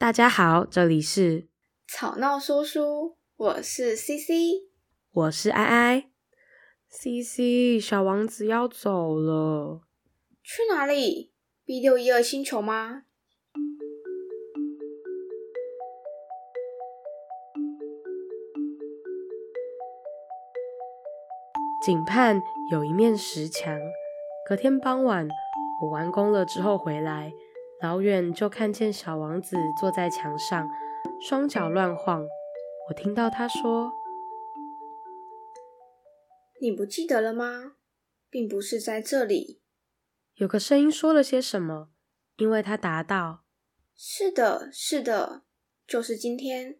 大家好，这里是吵闹说书，我是 CC，我是艾艾。CC，小王子要走了，去哪里？B 六一二星球吗？井畔有一面石墙。隔天傍晚，我完工了之后回来。老远就看见小王子坐在墙上，双脚乱晃。我听到他说：“你不记得了吗？并不是在这里。”有个声音说了些什么，因为他答道：“是的，是的，就是今天，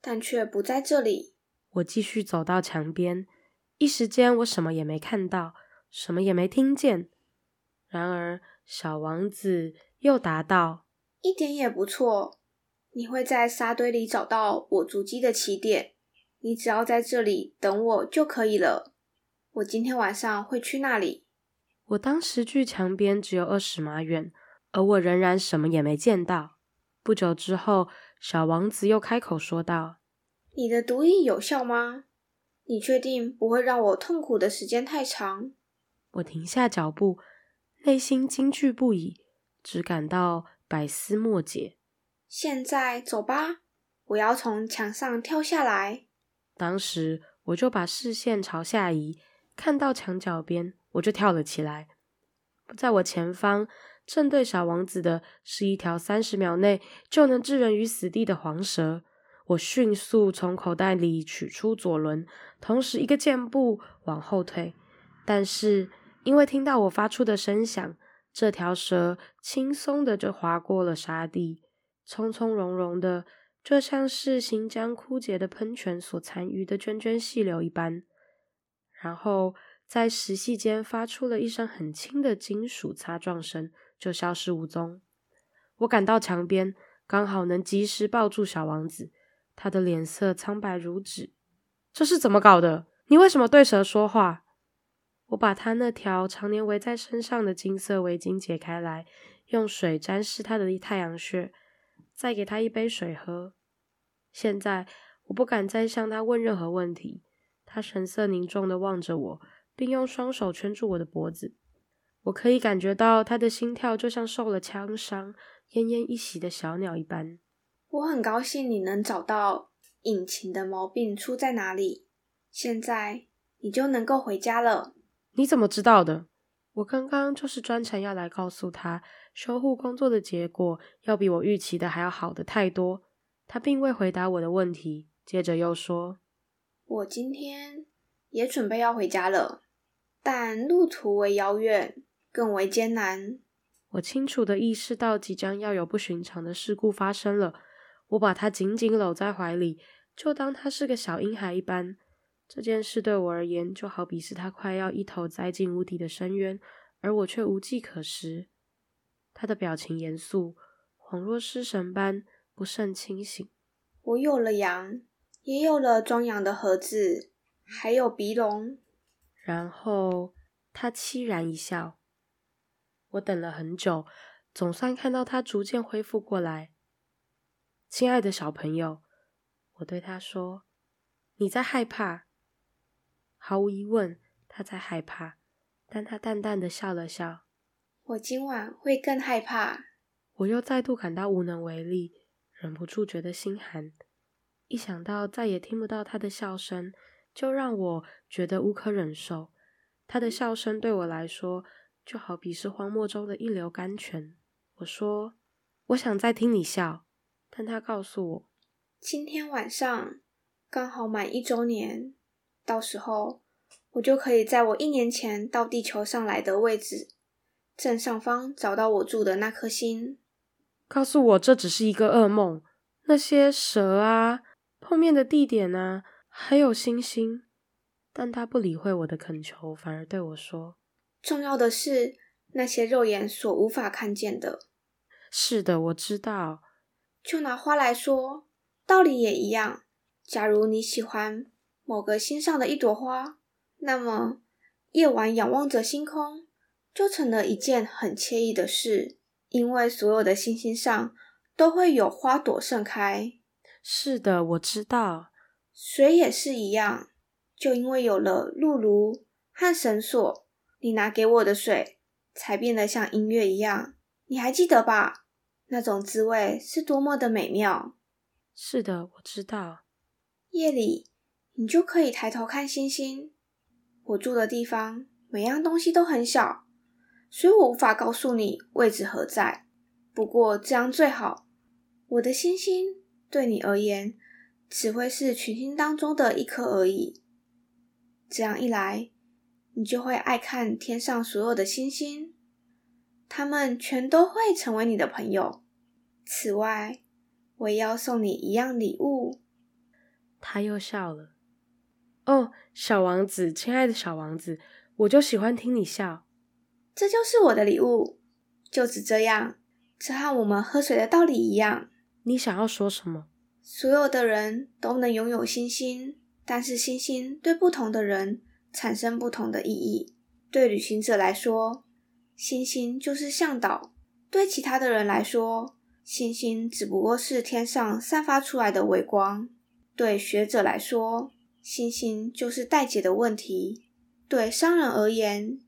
但却不在这里。”我继续走到墙边，一时间我什么也没看到，什么也没听见。然而，小王子。又答道：“一点也不错，你会在沙堆里找到我足迹的起点。你只要在这里等我就可以了。我今天晚上会去那里。”我当时距墙边只有二十码远，而我仍然什么也没见到。不久之后，小王子又开口说道：“你的毒液有效吗？你确定不会让我痛苦的时间太长？”我停下脚步，内心惊惧不已。只感到百思莫解。现在走吧，我要从墙上跳下来。当时我就把视线朝下移，看到墙角边，我就跳了起来。在我前方，正对小王子的是一条三十秒内就能置人于死地的黄蛇。我迅速从口袋里取出左轮，同时一个箭步往后退。但是因为听到我发出的声响，这条蛇轻松的就划过了沙地，从从容容的，就像是行将枯竭的喷泉所残余的涓涓细流一般。然后在石隙间发出了一声很轻的金属擦撞声，就消失无踪。我赶到墙边，刚好能及时抱住小王子，他的脸色苍白如纸。这是怎么搞的？你为什么对蛇说话？我把他那条常年围在身上的金色围巾解开来，用水沾湿他的太阳穴，再给他一杯水喝。现在我不敢再向他问任何问题。他神色凝重地望着我，并用双手圈住我的脖子。我可以感觉到他的心跳就像受了枪伤、奄奄一息的小鸟一般。我很高兴你能找到引擎的毛病出在哪里。现在你就能够回家了。你怎么知道的？我刚刚就是专程要来告诉他，修护工作的结果要比我预期的还要好的太多。他并未回答我的问题，接着又说：“我今天也准备要回家了，但路途为遥远，更为艰难。”我清楚的意识到即将要有不寻常的事故发生了。我把他紧紧搂在怀里，就当他是个小婴孩一般。这件事对我而言，就好比是他快要一头栽进无底的深渊，而我却无计可施。他的表情严肃，恍若失神般，不甚清醒。我有了羊，也有了装羊的盒子，还有鼻笼。然后他凄然一笑。我等了很久，总算看到他逐渐恢复过来。亲爱的小朋友，我对他说：“你在害怕。”毫无疑问，他在害怕，但他淡淡的笑了笑。我今晚会更害怕。我又再度感到无能为力，忍不住觉得心寒。一想到再也听不到他的笑声，就让我觉得无可忍受。他的笑声对我来说，就好比是荒漠中的一流甘泉。我说：“我想再听你笑。”但他告诉我：“今天晚上刚好满一周年。”到时候，我就可以在我一年前到地球上来的位置正上方找到我住的那颗星。告诉我这只是一个噩梦。那些蛇啊，碰面的地点啊，还有星星。但他不理会我的恳求，反而对我说：“重要的是那些肉眼所无法看见的。”是的，我知道。就拿花来说，道理也一样。假如你喜欢。某个心上的一朵花，那么夜晚仰望着星空，就成了一件很惬意的事，因为所有的星星上都会有花朵盛开。是的，我知道。水也是一样，就因为有了露炉和绳索，你拿给我的水才变得像音乐一样。你还记得吧？那种滋味是多么的美妙。是的，我知道。夜里，你就可以抬头看星星。我住的地方，每样东西都很小，所以我无法告诉你位置何在。不过这样最好。我的星星对你而言，只会是群星当中的一颗而已。这样一来，你就会爱看天上所有的星星，它们全都会成为你的朋友。此外，我也要送你一样礼物。他又笑了。哦，小王子，亲爱的小王子，我就喜欢听你笑。这就是我的礼物，就只这样。这和我们喝水的道理一样。你想要说什么？所有的人都能拥有星星，但是星星对不同的人产生不同的意义。对旅行者来说，星星就是向导；对其他的人来说，星星只不过是天上散发出来的微光。对学者来说，星星就是待解的问题；对商人而言，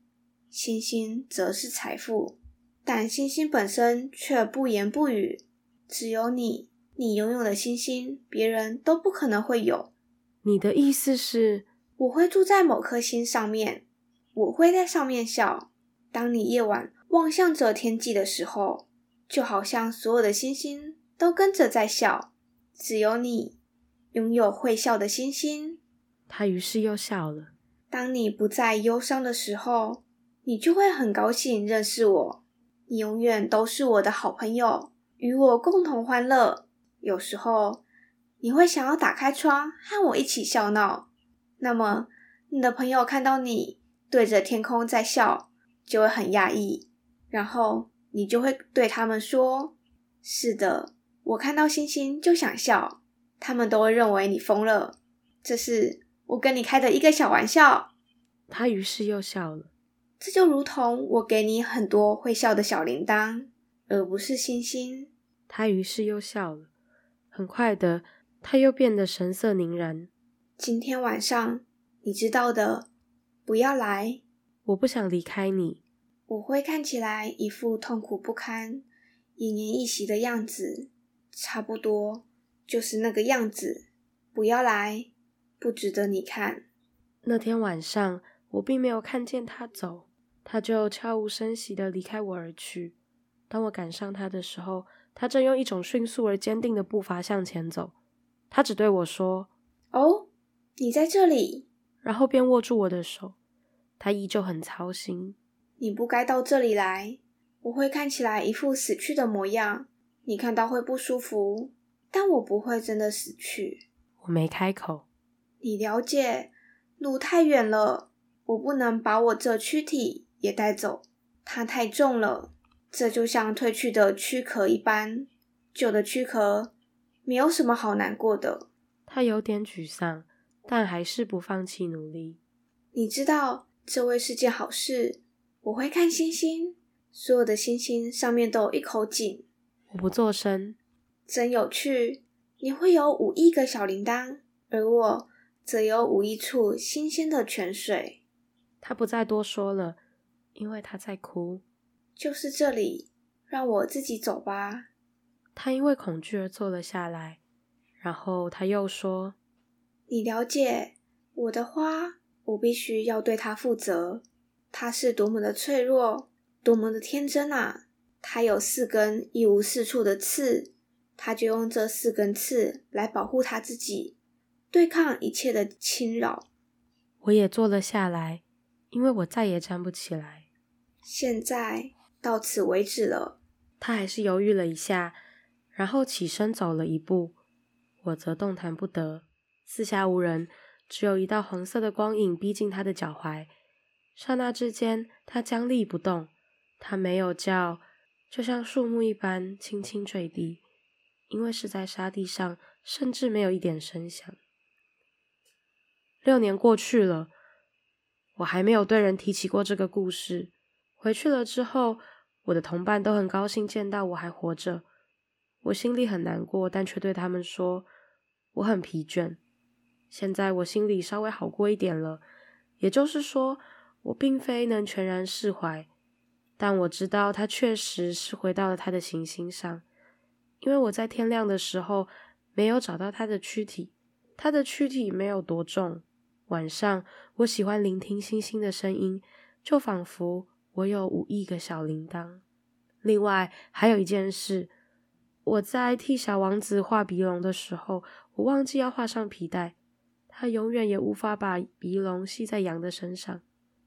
星星则是财富。但星星本身却不言不语，只有你，你拥有的星星，别人都不可能会有。你的意思是，我会住在某颗星上面，我会在上面笑。当你夜晚望向着天际的时候，就好像所有的星星都跟着在笑，只有你拥有会笑的星星。他于是又笑了。当你不再忧伤的时候，你就会很高兴认识我。你永远都是我的好朋友，与我共同欢乐。有时候你会想要打开窗和我一起笑闹，那么你的朋友看到你对着天空在笑，就会很讶异。然后你就会对他们说：“是的，我看到星星就想笑。”他们都会认为你疯了。这是我跟你开的一个小玩笑。他于是又笑了。这就如同我给你很多会笑的小铃铛，而不是星星。他于是又笑了。很快的，他又变得神色凝然。今天晚上，你知道的，不要来。我不想离开你。我会看起来一副痛苦不堪、奄奄一息的样子，差不多就是那个样子。不要来，不值得你看。那天晚上，我并没有看见他走。他就悄无声息的离开我而去。当我赶上他的时候，他正用一种迅速而坚定的步伐向前走。他只对我说：“哦，你在这里。”然后便握住我的手。他依旧很操心。你不该到这里来。我会看起来一副死去的模样，你看到会不舒服，但我不会真的死去。我没开口。你了解，路太远了，我不能把我这躯体。也带走，它太重了。这就像褪去的躯壳一般，旧的躯壳没有什么好难过的。他有点沮丧，但还是不放弃努力。你知道，这位是件好事。我会看星星，所有的星星上面都有一口井。我不做声。真有趣。你会有五亿个小铃铛，而我则有五亿处新鲜的泉水。他不再多说了。因为他在哭，就是这里，让我自己走吧。他因为恐惧而坐了下来，然后他又说：“你了解我的花，我必须要对它负责。它是多么的脆弱，多么的天真啊！它有四根一无是处的刺，它就用这四根刺来保护它自己，对抗一切的侵扰。”我也坐了下来，因为我再也站不起来。现在到此为止了。他还是犹豫了一下，然后起身走了一步。我则动弹不得，四下无人，只有一道红色的光影逼近他的脚踝。刹那之间，他僵立不动。他没有叫，就像树木一般轻轻坠地，因为是在沙地上，甚至没有一点声响。六年过去了，我还没有对人提起过这个故事。回去了之后，我的同伴都很高兴见到我还活着。我心里很难过，但却对他们说我很疲倦。现在我心里稍微好过一点了，也就是说，我并非能全然释怀，但我知道他确实是回到了他的行星上，因为我在天亮的时候没有找到他的躯体，他的躯体没有多重。晚上，我喜欢聆听星星的声音，就仿佛我有五亿个小铃铛。另外，还有一件事，我在替小王子画鼻龙的时候，我忘记要画上皮带。他永远也无法把鼻龙系在羊的身上，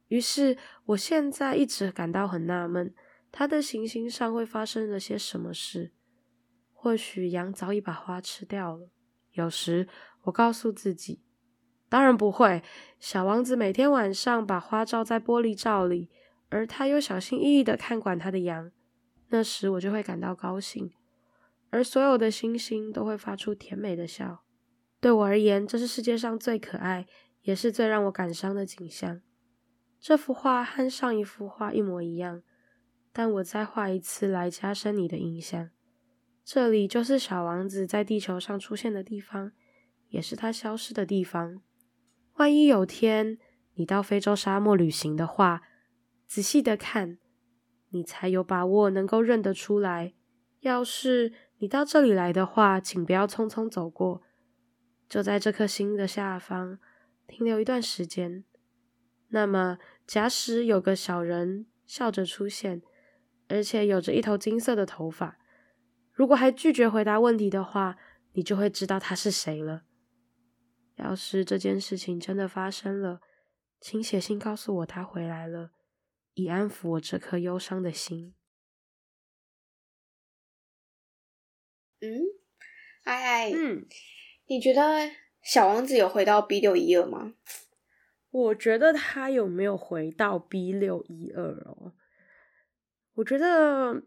于是我现在一直感到很纳闷，他的行星上会发生了些什么事？或许羊早已把花吃掉了。有时我告诉自己，当然不会。小王子每天晚上把花罩在玻璃罩里，而他又小心翼翼地看管他的羊。那时我就会感到高兴，而所有的星星都会发出甜美的笑。对我而言，这是世界上最可爱，也是最让我感伤的景象。这幅画和上一幅画一模一样，但我再画一次来加深你的印象。这里就是小王子在地球上出现的地方，也是他消失的地方。万一有天你到非洲沙漠旅行的话，仔细的看，你才有把握能够认得出来。要是你到这里来的话，请不要匆匆走过。就在这颗星的下方停留一段时间。那么，假使有个小人笑着出现，而且有着一头金色的头发，如果还拒绝回答问题的话，你就会知道他是谁了。要是这件事情真的发生了，请写信告诉我他回来了，以安抚我这颗忧伤的心。嗯，哎哎，嗯。你觉得小王子有回到 B 六一二吗？我觉得他有没有回到 B 六一二哦？我觉得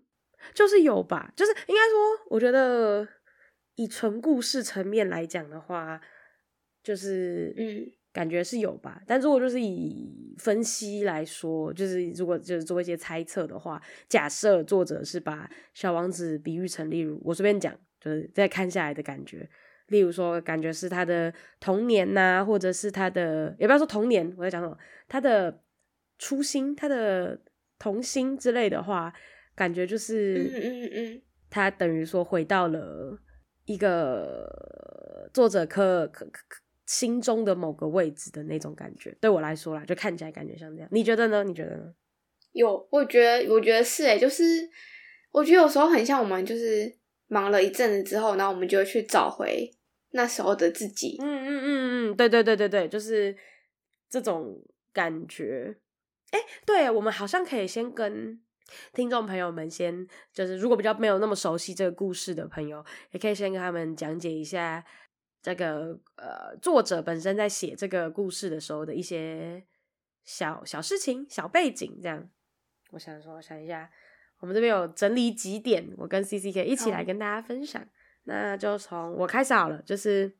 就是有吧，就是应该说，我觉得以纯故事层面来讲的话，就是嗯，感觉是有吧。嗯、但如果就是以分析来说，就是如果就是做一些猜测的话，假设作者是把小王子比喻成，例如我随便讲，就是在看下来的感觉。例如说，感觉是他的童年呐、啊，或者是他的，也不要说童年，我在讲什么，他的初心，他的童心之类的话，感觉就是，嗯嗯嗯，他等于说回到了一个作者可可可心中的某个位置的那种感觉。对我来说啦，就看起来感觉像这样。你觉得呢？你觉得呢？有，我觉得，我觉得是诶，就是我觉得有时候很像我们，就是忙了一阵子之后，然后我们就会去找回。那时候的自己，嗯嗯嗯嗯，对对对对对，就是这种感觉。哎，对，我们好像可以先跟听众朋友们先，就是如果比较没有那么熟悉这个故事的朋友，也可以先跟他们讲解一下这个呃作者本身在写这个故事的时候的一些小小事情、小背景。这样，我想说，我想一下，我们这边有整理几点，我跟 CC 可以一起来跟大家分享。那就从我开始好了，就是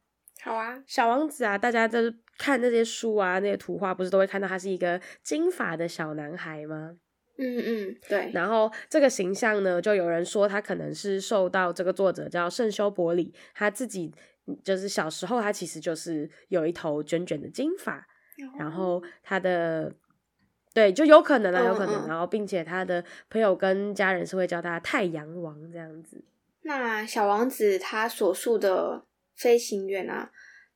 好啊，小王子啊，大家就是看那些书啊，那些图画，不是都会看到他是一个金发的小男孩吗？嗯嗯，对。然后这个形象呢，就有人说他可能是受到这个作者叫圣修伯里，他自己就是小时候他其实就是有一头卷卷的金发，哦、然后他的对就有可能啊，有可能，嗯嗯，然后并且他的朋友跟家人是会叫他太阳王这样子。那小王子他所述的飞行员啊，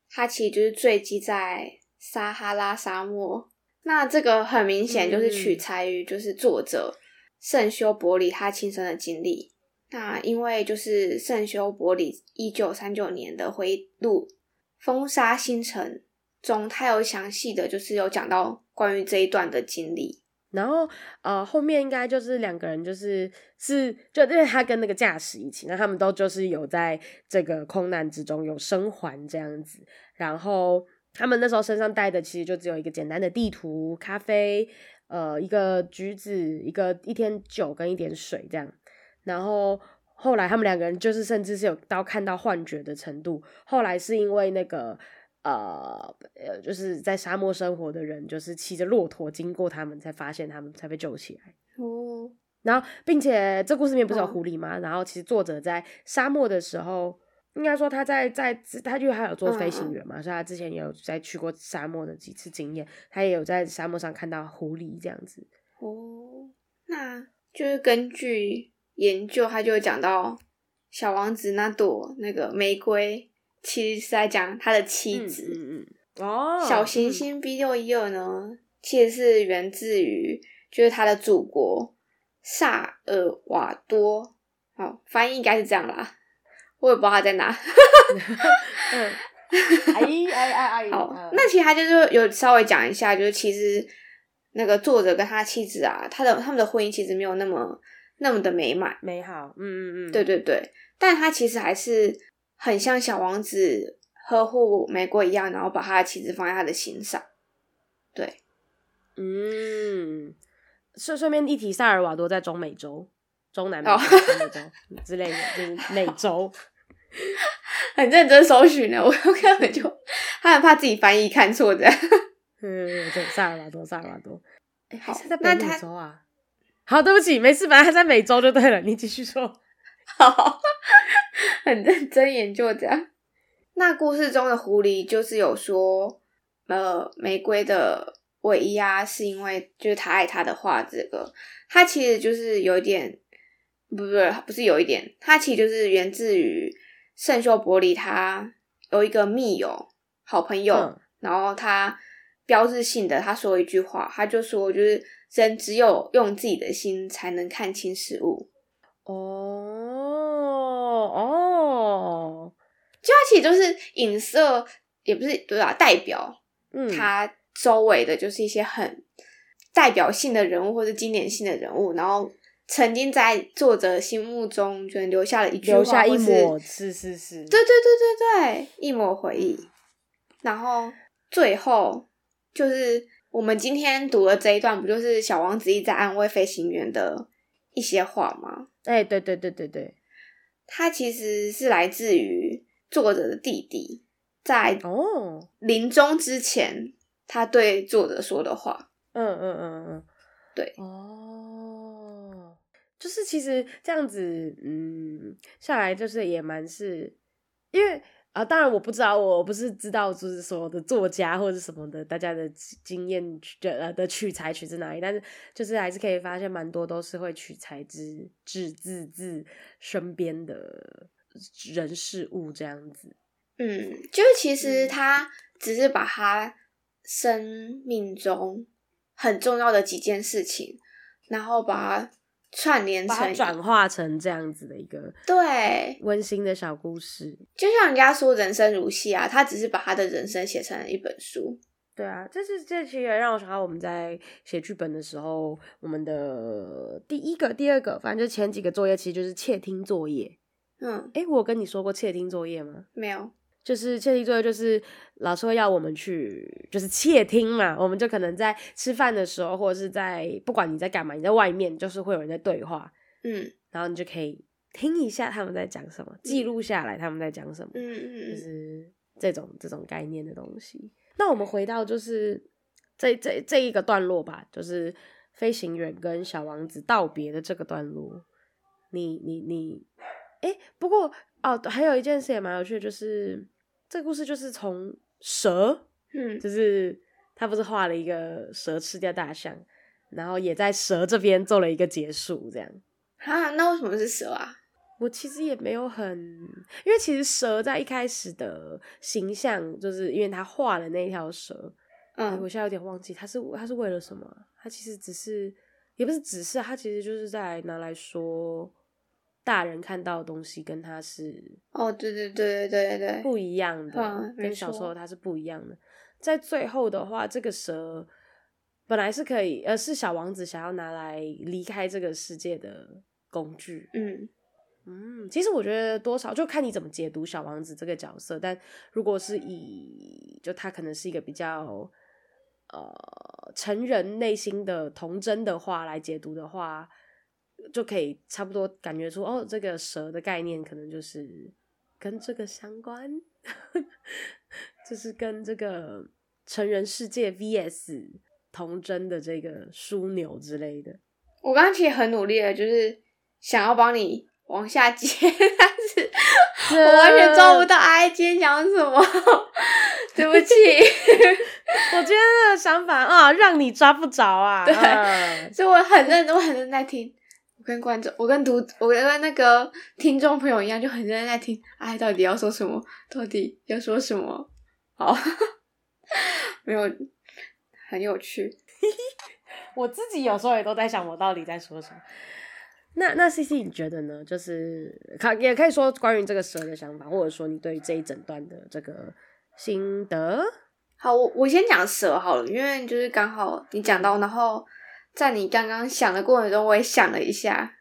他其实就是坠机在撒哈拉沙漠。那这个很明显就是取材于就是作者圣修伯里他亲身的经历。那因为就是圣修伯里一九三九年的回忆录《风沙星辰》中，他有详细的就是有讲到关于这一段的经历。然后，呃，后面应该就是两个人，就是是就因为他跟那个驾驶一起，那他们都就是有在这个空难之中有生还这样子。然后他们那时候身上带的其实就只有一个简单的地图、咖啡，呃，一个橘子、一个一天酒跟一点水这样。然后后来他们两个人就是甚至是有到看到幻觉的程度。后来是因为那个。呃呃，就是在沙漠生活的人，就是骑着骆驼经过他们，才发现他们才被救起来。哦，然后，并且这故事里面不是有狐狸吗？嗯、然后，其实作者在沙漠的时候，应该说他在在他因为他有做飞行员嘛，嗯、所以他之前也有在去过沙漠的几次经验，他也有在沙漠上看到狐狸这样子。哦，那就是根据研究，他就讲到小王子那朵那个玫瑰，其实是在讲他的妻子。嗯嗯，嗯哦，小行星 B 六一二呢，嗯、其实是源自于就是他的祖国。萨尔瓦多，好，翻译应该是这样啦，我也不知道他在哪。嗯，哎哎哎哎，好，那其实他就是有稍微讲一下，就是其实那个作者跟他妻子啊，他的他们的婚姻其实没有那么那么的美满美好，嗯嗯嗯，对对对，但他其实还是很像小王子呵护玫瑰一样，然后把他的妻子放在他的心上，对，嗯。顺顺便一提，萨尔瓦多在中美洲、中南美洲、中美洲 之类的，就是美洲。很认真搜寻呢，我根本就 他很怕自己翻译看错的。嗯，对，萨尔瓦多，萨尔瓦多。哎、欸，好，在北美洲啊。好，对不起，没事，反正他在美洲就对了。你继续说。好，很认真研究这样。那故事中的狐狸就是有说，呃，玫瑰的。唯一啊，是因为就是他爱他的画，这个他其实就是有一点，不不不是有一点，他其实就是源自于圣修伯里，他有一个密友好朋友，嗯、然后他标志性的他说一句话，他就说就是人只有用自己的心才能看清事物。哦哦，就他其实就是影射，也不是对吧？代表嗯他。周围的就是一些很代表性的人物或者经典性的人物，然后曾经在作者心目中就留下了一句话，留下一抹，是是是，对对对对对，一抹回忆。然后最后就是我们今天读的这一段，不就是小王子一直在安慰飞行员的一些话吗？哎，对对对对对，他其实是来自于作者的弟弟，在哦临终之前。他对作者说的话，嗯嗯嗯嗯，嗯对，哦，就是其实这样子，嗯，下来就是也蛮是，因为啊，当然我不知道，我不是知道就是所有的作家或者什么的，大家的经验的呃的取材取自哪里，但是就是还是可以发现蛮多都是会取材自自自自身边的人事物这样子，嗯，就是其实他只是把他。生命中很重要的几件事情，然后把它串联成，转化成这样子的一个对温馨的小故事。就像人家说“人生如戏”啊，他只是把他的人生写成了一本书。对啊，这是这其实也让我想到我们在写剧本的时候，我们的第一个、第二个，反正就前几个作业，其实就是窃听作业。嗯，诶，我有跟你说过窃听作业吗？没有。就是窃听作业，就是老师会要我们去，就是窃听嘛。我们就可能在吃饭的时候，或者是在不管你在干嘛，你在外面，就是会有人在对话，嗯，然后你就可以听一下他们在讲什么，记录下来他们在讲什么，嗯嗯嗯，就是这种这种概念的东西。那我们回到就是这这这一个段落吧，就是飞行员跟小王子道别的这个段落。你你你，哎，不过哦，还有一件事也蛮有趣的，就是。这个故事就是从蛇，嗯，就是他不是画了一个蛇吃掉大象，然后也在蛇这边做了一个结束，这样。啊，那为什么是蛇啊？我其实也没有很，因为其实蛇在一开始的形象，就是因为他画了那条蛇，嗯，我现在有点忘记他是他是为了什么？他其实只是，也不是只是，他其实就是在拿来说。大人看到的东西跟他是哦，对对对对对对，不一样的，嗯、跟小时候他是不一样的。在最后的话，这个蛇本来是可以，呃，是小王子想要拿来离开这个世界的工具。嗯嗯，其实我觉得多少就看你怎么解读小王子这个角色。但如果是以就他可能是一个比较呃成人内心的童真的话来解读的话。就可以差不多感觉出哦，这个蛇的概念可能就是跟这个相关，就是跟这个成人世界 VS 童真的这个枢纽之类的。我刚刚其实很努力的，就是想要帮你往下接，但是我完全抓不到。哎，今天讲什么？对不起，我今天的想法啊，让你抓不着啊。对，嗯、所以我很认真，我很认真在听。我跟观众，我跟读，我跟那个听众朋友一样，就很认真在听。哎，到底要说什么？到底要说什么？好，没有，很有趣。我自己有时候也都在想，我到底在说什么。那那 CC 你觉得呢？就是可也可以说关于这个蛇的想法，或者说你对这一整段的这个心得。好，我我先讲蛇好了，因为就是刚好你讲到，然后在你刚刚想的过程中，我也想了一下，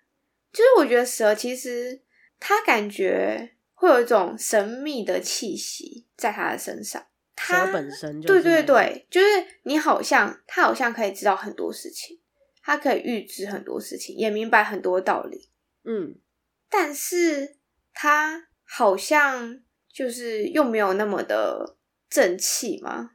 就是我觉得蛇其实它感觉会有一种神秘的气息在它的身上。它本身就对对对，就是你好像它好像可以知道很多事情，它可以预知很多事情，也明白很多道理。嗯，但是它好像就是又没有那么的正气吗？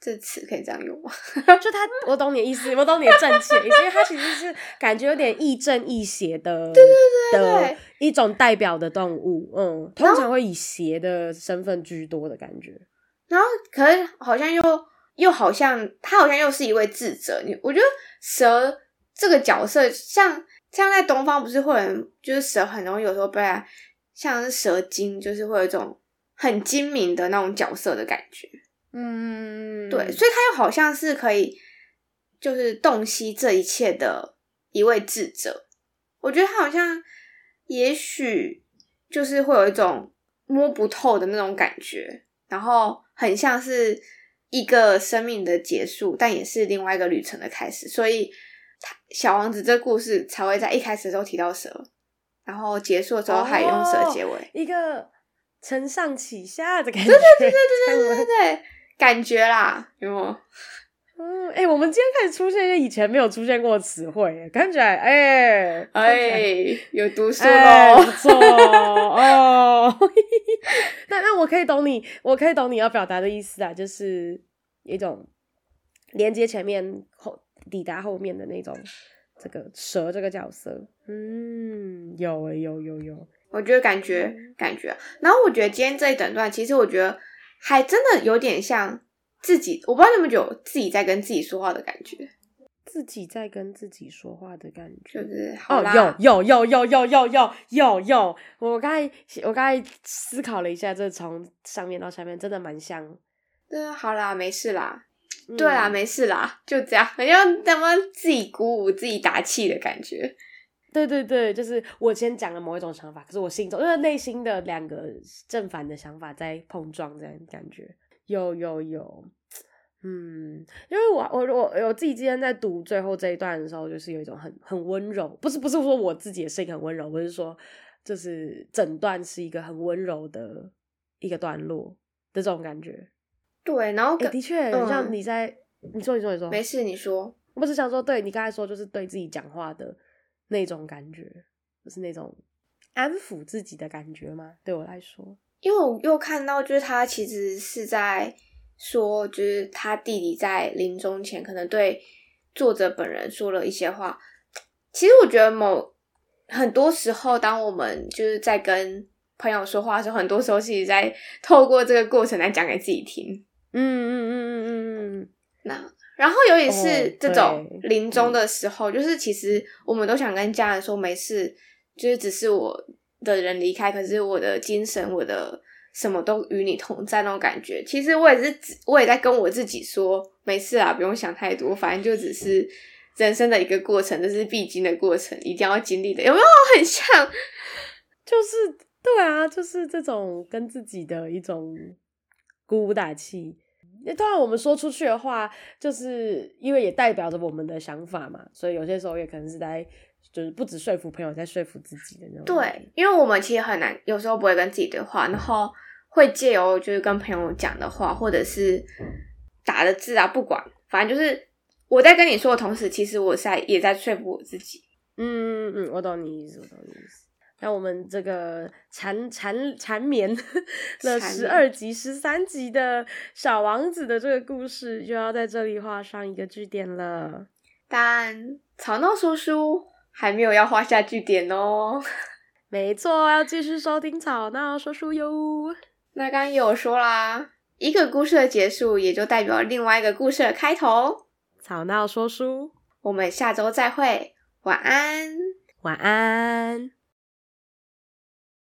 这词可以这样用吗？就他，我懂你的意思，我懂你的正气，因为他其实是感觉有点亦正亦邪的，对对对对，的一种代表的动物。嗯，通常会以邪的身份居多的感觉。然后，可是好像又又好像他好像又是一位智者。你我觉得蛇这个角色像，像像在东方不是会有人，就是蛇很容易有时候被像是蛇精，就是会有一种很精明的那种角色的感觉。嗯，对，所以他又好像是可以就是洞悉这一切的一位智者。我觉得他好像也许就是会有一种摸不透的那种感觉，然后。很像是一个生命的结束，但也是另外一个旅程的开始。所以，他小王子这故事才会在一开始的时候提到蛇，然后结束的时候还用蛇结尾，哦、一个承上启下的感觉。对对对对对对对对，感觉啦，有没有？嗯，哎、欸，我们今天开始出现一些以前没有出现过的词汇，看起来，哎、欸，哎，有读书喽，不错哦。那那我可以懂你，我可以懂你要表达的意思啊，就是一种连接前面后抵达后面的那种这个蛇这个角色。嗯，有哎，有有有，我觉得感觉感觉，然后我觉得今天这一整段，其实我觉得还真的有点像。自己，我不知道你们有自己在跟自己说话的感觉，自己在跟自己说话的感觉，就是好啦哦，有有有有有有有有有，我刚才我刚才思考了一下，这从上面到下面真的蛮像。对，好啦，没事啦，嗯、对啦，没事啦，就这样，好像他们自己鼓舞自己打气的感觉。对对对，就是我先讲了某一种想法，可是我心中因为内心的两个正反的想法在碰撞，这样感觉。有有有，嗯，因为我我我我自己今天在读最后这一段的时候，就是有一种很很温柔，不是不是说我自己的声音很温柔，我是说，就是整段是一个很温柔的一个段落的这种感觉。对，然后、欸、的确，嗯、像你在你说你说你说，没事，你说，我不是想说，对你刚才说，就是对自己讲话的那种感觉，就是那种安抚自己的感觉吗？对我来说。因为我又看到，就是他其实是在说，就是他弟弟在临终前可能对作者本人说了一些话。其实我觉得某很多时候，当我们就是在跟朋友说话的时候，很多时候是一直在透过这个过程来讲给自己听。嗯嗯嗯嗯嗯嗯。那然后尤其是这种临终的时候，就是其实我们都想跟家人说没事，就是只是我。的人离开，可是我的精神，我的什么都与你同在那种感觉。其实我也是，我也在跟我自己说，没事啊，不用想太多，反正就只是人生的一个过程，这是必经的过程，一定要经历的。有没有很像？就是对啊，就是这种跟自己的一种鼓舞打气。那当然，我们说出去的话，就是因为也代表着我们的想法嘛，所以有些时候也可能是在。就是不止说服朋友，在说服自己的那种。对，因为我们其实很难，有时候不会跟自己对话，然后会借由就是跟朋友讲的话，或者是打的字啊，不管，反正就是我在跟你说的同时，其实我在也在说服我自己。嗯嗯嗯，我懂你意思，我懂你意思。那我们这个缠缠缠绵了十二集、十三集的小王子的这个故事，就要在这里画上一个句点了。但吵闹说书还没有要画下句点哦。没错，要继续收听吵闹说书哟。那刚刚有说啦，一个故事的结束也就代表另外一个故事的开头。吵闹说书，我们下周再会，晚安，晚安。